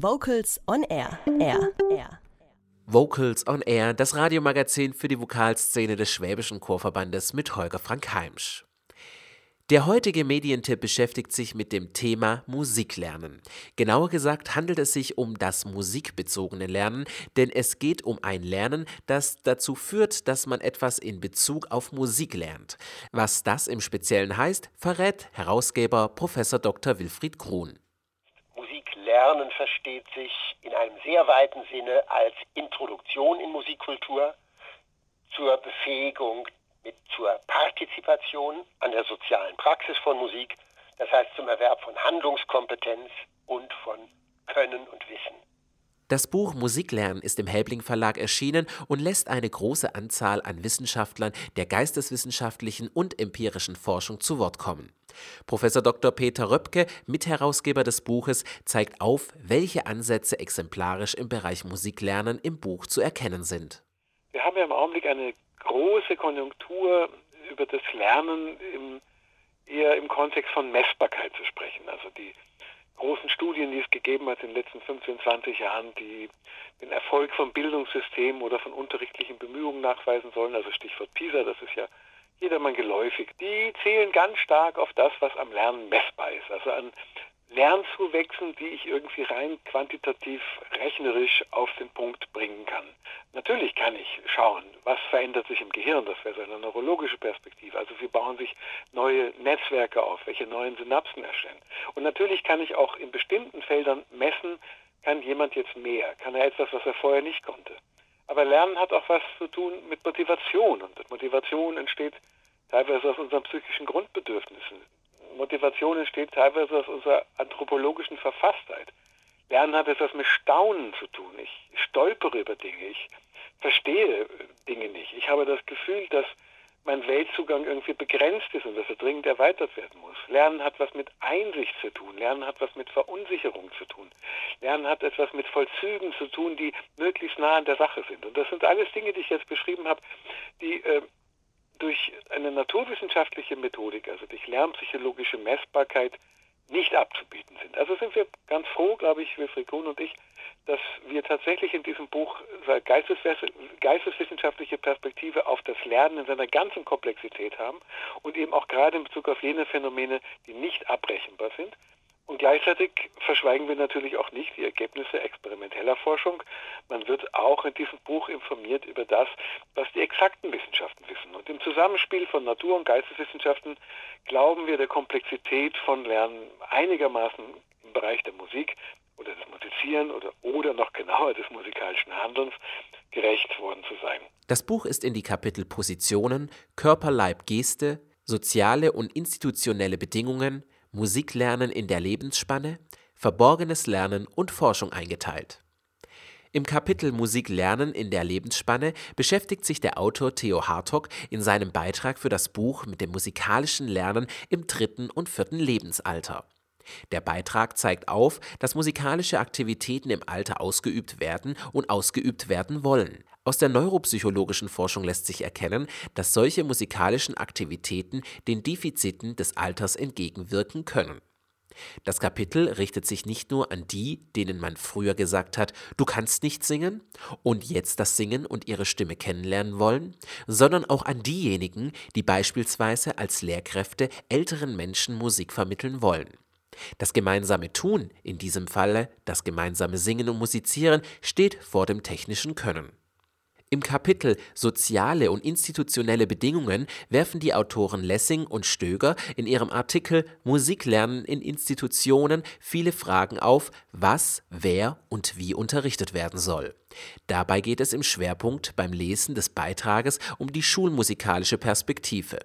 Vocals on Air. Air. Air. Vocals on Air, das Radiomagazin für die Vokalszene des Schwäbischen Chorverbandes mit Holger Frank Heimsch. Der heutige Medientipp beschäftigt sich mit dem Thema Musiklernen. Genauer gesagt handelt es sich um das musikbezogene Lernen, denn es geht um ein Lernen, das dazu führt, dass man etwas in Bezug auf Musik lernt. Was das im Speziellen heißt, verrät Herausgeber Prof. Dr. Wilfried Krohn. Musiklernen versteht sich in einem sehr weiten Sinne als Introduktion in Musikkultur zur Befähigung mit zur Partizipation an der sozialen Praxis von Musik, das heißt zum Erwerb von Handlungskompetenz und von Können und Wissen. Das Buch Musiklernen ist im Helbling Verlag erschienen und lässt eine große Anzahl an Wissenschaftlern der geisteswissenschaftlichen und empirischen Forschung zu Wort kommen. Professor Dr. Peter Röpke, Mitherausgeber des Buches, zeigt auf, welche Ansätze exemplarisch im Bereich Musiklernen im Buch zu erkennen sind. Wir haben ja im Augenblick eine große Konjunktur über das Lernen im, eher im Kontext von Messbarkeit zu sprechen. Also die großen Studien, die es gegeben hat in den letzten 15, 20 Jahren, die den Erfolg von Bildungssystemen oder von unterrichtlichen Bemühungen nachweisen sollen, also Stichwort PISA, das ist ja jedermann geläufig, die zählen ganz stark auf das, was am Lernen messbar ist, also an Lernzuwächsen, die ich irgendwie rein quantitativ rechnerisch auf den Punkt bringen kann. Natürlich kann ich schauen, was verändert sich im Gehirn, das wäre so eine neurologische Perspektive. Also wie bauen sich neue Netzwerke auf, welche neuen Synapsen erstellen. Und natürlich kann ich auch in bestimmten Feldern messen, kann jemand jetzt mehr, kann er etwas, was er vorher nicht konnte. Aber Lernen hat auch was zu tun mit Motivation und Motivation entsteht teilweise aus unseren psychischen Grundbedürfnissen. Motivation entsteht teilweise aus unserer anthropologischen Verfasstheit. Lernen hat etwas mit Staunen zu tun. Ich stolpere über Dinge, ich verstehe Dinge nicht. Ich habe das Gefühl, dass mein Weltzugang irgendwie begrenzt ist und dass er dringend erweitert werden muss. Lernen hat was mit Einsicht zu tun. Lernen hat was mit Verunsicherung zu tun. Lernen hat etwas mit Vollzügen zu tun, die möglichst nah an der Sache sind. Und das sind alles Dinge, die ich jetzt beschrieben habe, die äh, durch eine naturwissenschaftliche Methodik, also durch lernpsychologische Messbarkeit, nicht abzubieten sind. Also sind wir ganz froh, glaube ich, Wilfried Kuhn und ich, dass wir tatsächlich in diesem Buch geisteswissenschaftliche Perspektive auf das Lernen in seiner ganzen Komplexität haben und eben auch gerade in Bezug auf jene Phänomene, die nicht abrechenbar sind, und gleichzeitig verschweigen wir natürlich auch nicht die Ergebnisse experimenteller Forschung. Man wird auch in diesem Buch informiert über das, was die exakten Wissenschaften wissen. Und im Zusammenspiel von Natur- und Geisteswissenschaften glauben wir der Komplexität von Lernen einigermaßen im Bereich der Musik oder des Musizieren oder, oder noch genauer des musikalischen Handelns gerecht worden zu sein. Das Buch ist in die Kapitel Positionen, Körper, Leib, Geste, soziale und institutionelle Bedingungen, Musiklernen in der Lebensspanne, Verborgenes Lernen und Forschung eingeteilt. Im Kapitel Musik lernen in der Lebensspanne beschäftigt sich der Autor Theo Hartog in seinem Beitrag für das Buch mit dem musikalischen Lernen im dritten und vierten Lebensalter. Der Beitrag zeigt auf, dass musikalische Aktivitäten im Alter ausgeübt werden und ausgeübt werden wollen. Aus der neuropsychologischen Forschung lässt sich erkennen, dass solche musikalischen Aktivitäten den Defiziten des Alters entgegenwirken können. Das Kapitel richtet sich nicht nur an die, denen man früher gesagt hat, du kannst nicht singen und jetzt das Singen und ihre Stimme kennenlernen wollen, sondern auch an diejenigen, die beispielsweise als Lehrkräfte älteren Menschen Musik vermitteln wollen. Das gemeinsame Tun, in diesem Falle das gemeinsame Singen und Musizieren, steht vor dem technischen Können. Im Kapitel Soziale und institutionelle Bedingungen werfen die Autoren Lessing und Stöger in ihrem Artikel Musiklernen in Institutionen viele Fragen auf, was, wer und wie unterrichtet werden soll. Dabei geht es im Schwerpunkt beim Lesen des Beitrages um die schulmusikalische Perspektive.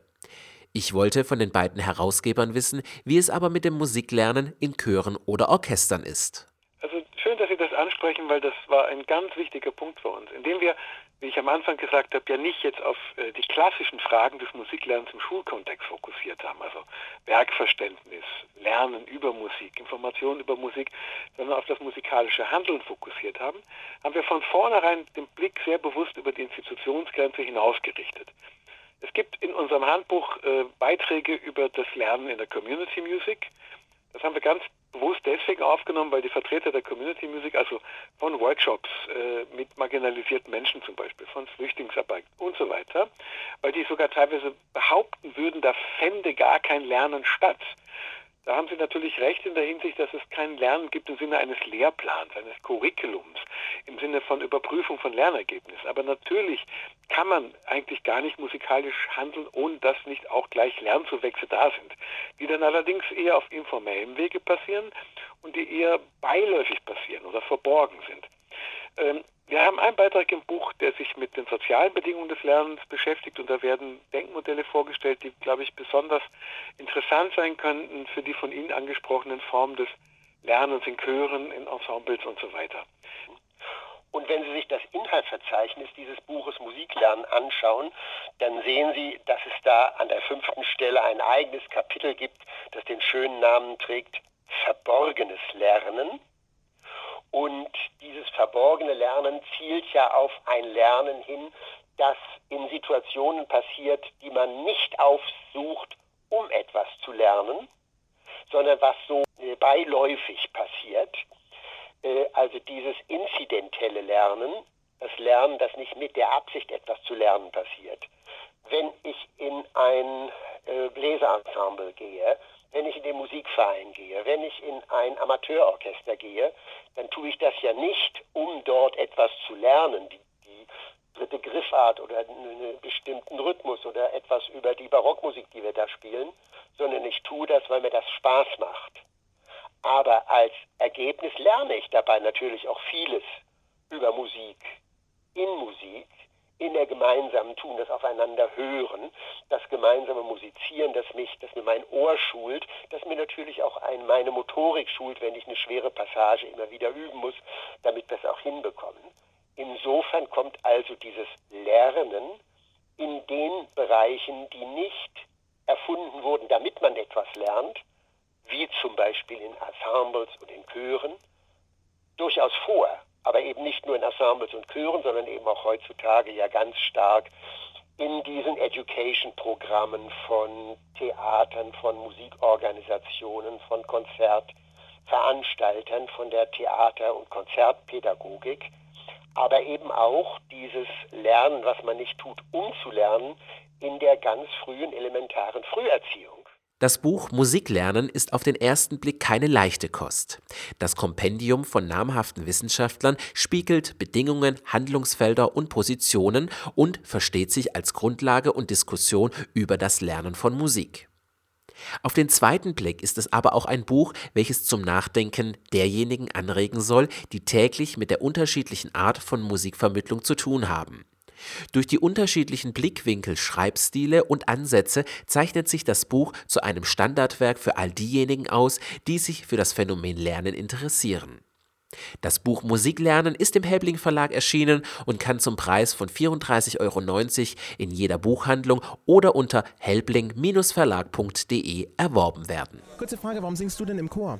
Ich wollte von den beiden Herausgebern wissen, wie es aber mit dem Musiklernen in Chören oder Orchestern ist. Also schön, dass Sie das ansprechen, weil das war ein ganz wichtiger Punkt für uns, indem wir, wie ich am Anfang gesagt habe, ja nicht jetzt auf äh, die klassischen Fragen des Musiklernens im Schulkontext fokussiert haben, also Werkverständnis, Lernen über Musik, Informationen über Musik, sondern auf das musikalische Handeln fokussiert haben, haben wir von vornherein den Blick sehr bewusst über die Institutionsgrenze hinausgerichtet. Es gibt in unserem Handbuch äh, Beiträge über das Lernen in der Community Music. Das haben wir ganz bewusst deswegen aufgenommen, weil die Vertreter der Community Music, also von Workshops äh, mit marginalisierten Menschen zum Beispiel, von Flüchtlingsarbeit und so weiter, weil die sogar teilweise behaupten würden, da fände gar kein Lernen statt. Da haben Sie natürlich recht in der Hinsicht, dass es kein Lernen gibt im Sinne eines Lehrplans, eines Curriculums, im Sinne von Überprüfung von Lernergebnissen. Aber natürlich kann man eigentlich gar nicht musikalisch handeln, ohne dass nicht auch gleich Lernzuwächse da sind, die dann allerdings eher auf informellem Wege passieren und die eher beiläufig passieren oder verborgen sind. Ähm, wir haben einen Beitrag im Buch, der sich mit den sozialen Bedingungen des Lernens beschäftigt und da werden Denkmodelle vorgestellt, die, glaube ich, besonders interessant sein könnten für die von Ihnen angesprochenen Formen des Lernens in Chören, in Ensembles und so weiter. Und wenn Sie sich das Inhaltsverzeichnis dieses Buches Musiklernen anschauen, dann sehen Sie, dass es da an der fünften Stelle ein eigenes Kapitel gibt, das den schönen Namen trägt Verborgenes Lernen. Und dieses verborgene Lernen zielt ja auf ein Lernen hin, das in Situationen passiert, die man nicht aufsucht, um etwas zu lernen, sondern was so äh, beiläufig passiert. Äh, also dieses inzidentelle Lernen, das Lernen, das nicht mit der Absicht etwas zu lernen passiert. Wenn ich in ein äh, Bläserensemble gehe, wenn ich in den Musikverein gehe, wenn ich in ein Amateurorchester gehe, dann tue ich das ja nicht, um dort etwas zu lernen, die, die dritte Griffart oder einen bestimmten Rhythmus oder etwas über die Barockmusik, die wir da spielen, sondern ich tue das, weil mir das Spaß macht. Aber als Ergebnis lerne ich dabei natürlich auch vieles über Musik, in Musik, in der gemeinsamen Tun, das Aufeinander hören, das gemeinsame Musizieren, das mich, das mir mein Ohr schult, das mir natürlich auch ein, meine Motorik schult, wenn ich eine schwere Passage immer wieder üben muss, damit wir es auch hinbekommen. Insofern kommt also dieses Lernen in den Bereichen, die nicht erfunden wurden, damit man etwas lernt, wie zum Beispiel in Ensembles und in Chören, durchaus vor aber eben nicht nur in Ensembles und Chören, sondern eben auch heutzutage ja ganz stark in diesen Education-Programmen von Theatern, von Musikorganisationen, von Konzertveranstaltern, von der Theater- und Konzertpädagogik, aber eben auch dieses Lernen, was man nicht tut, um zu lernen, in der ganz frühen elementaren Früherziehung. Das Buch Musiklernen ist auf den ersten Blick keine leichte Kost. Das Kompendium von namhaften Wissenschaftlern spiegelt Bedingungen, Handlungsfelder und Positionen und versteht sich als Grundlage und Diskussion über das Lernen von Musik. Auf den zweiten Blick ist es aber auch ein Buch, welches zum Nachdenken derjenigen anregen soll, die täglich mit der unterschiedlichen Art von Musikvermittlung zu tun haben. Durch die unterschiedlichen Blickwinkel, Schreibstile und Ansätze zeichnet sich das Buch zu einem Standardwerk für all diejenigen aus, die sich für das Phänomen Lernen interessieren. Das Buch Musiklernen ist im Helbling Verlag erschienen und kann zum Preis von 34,90 Euro in jeder Buchhandlung oder unter helbling-verlag.de erworben werden. Kurze Frage, warum singst du denn im Chor?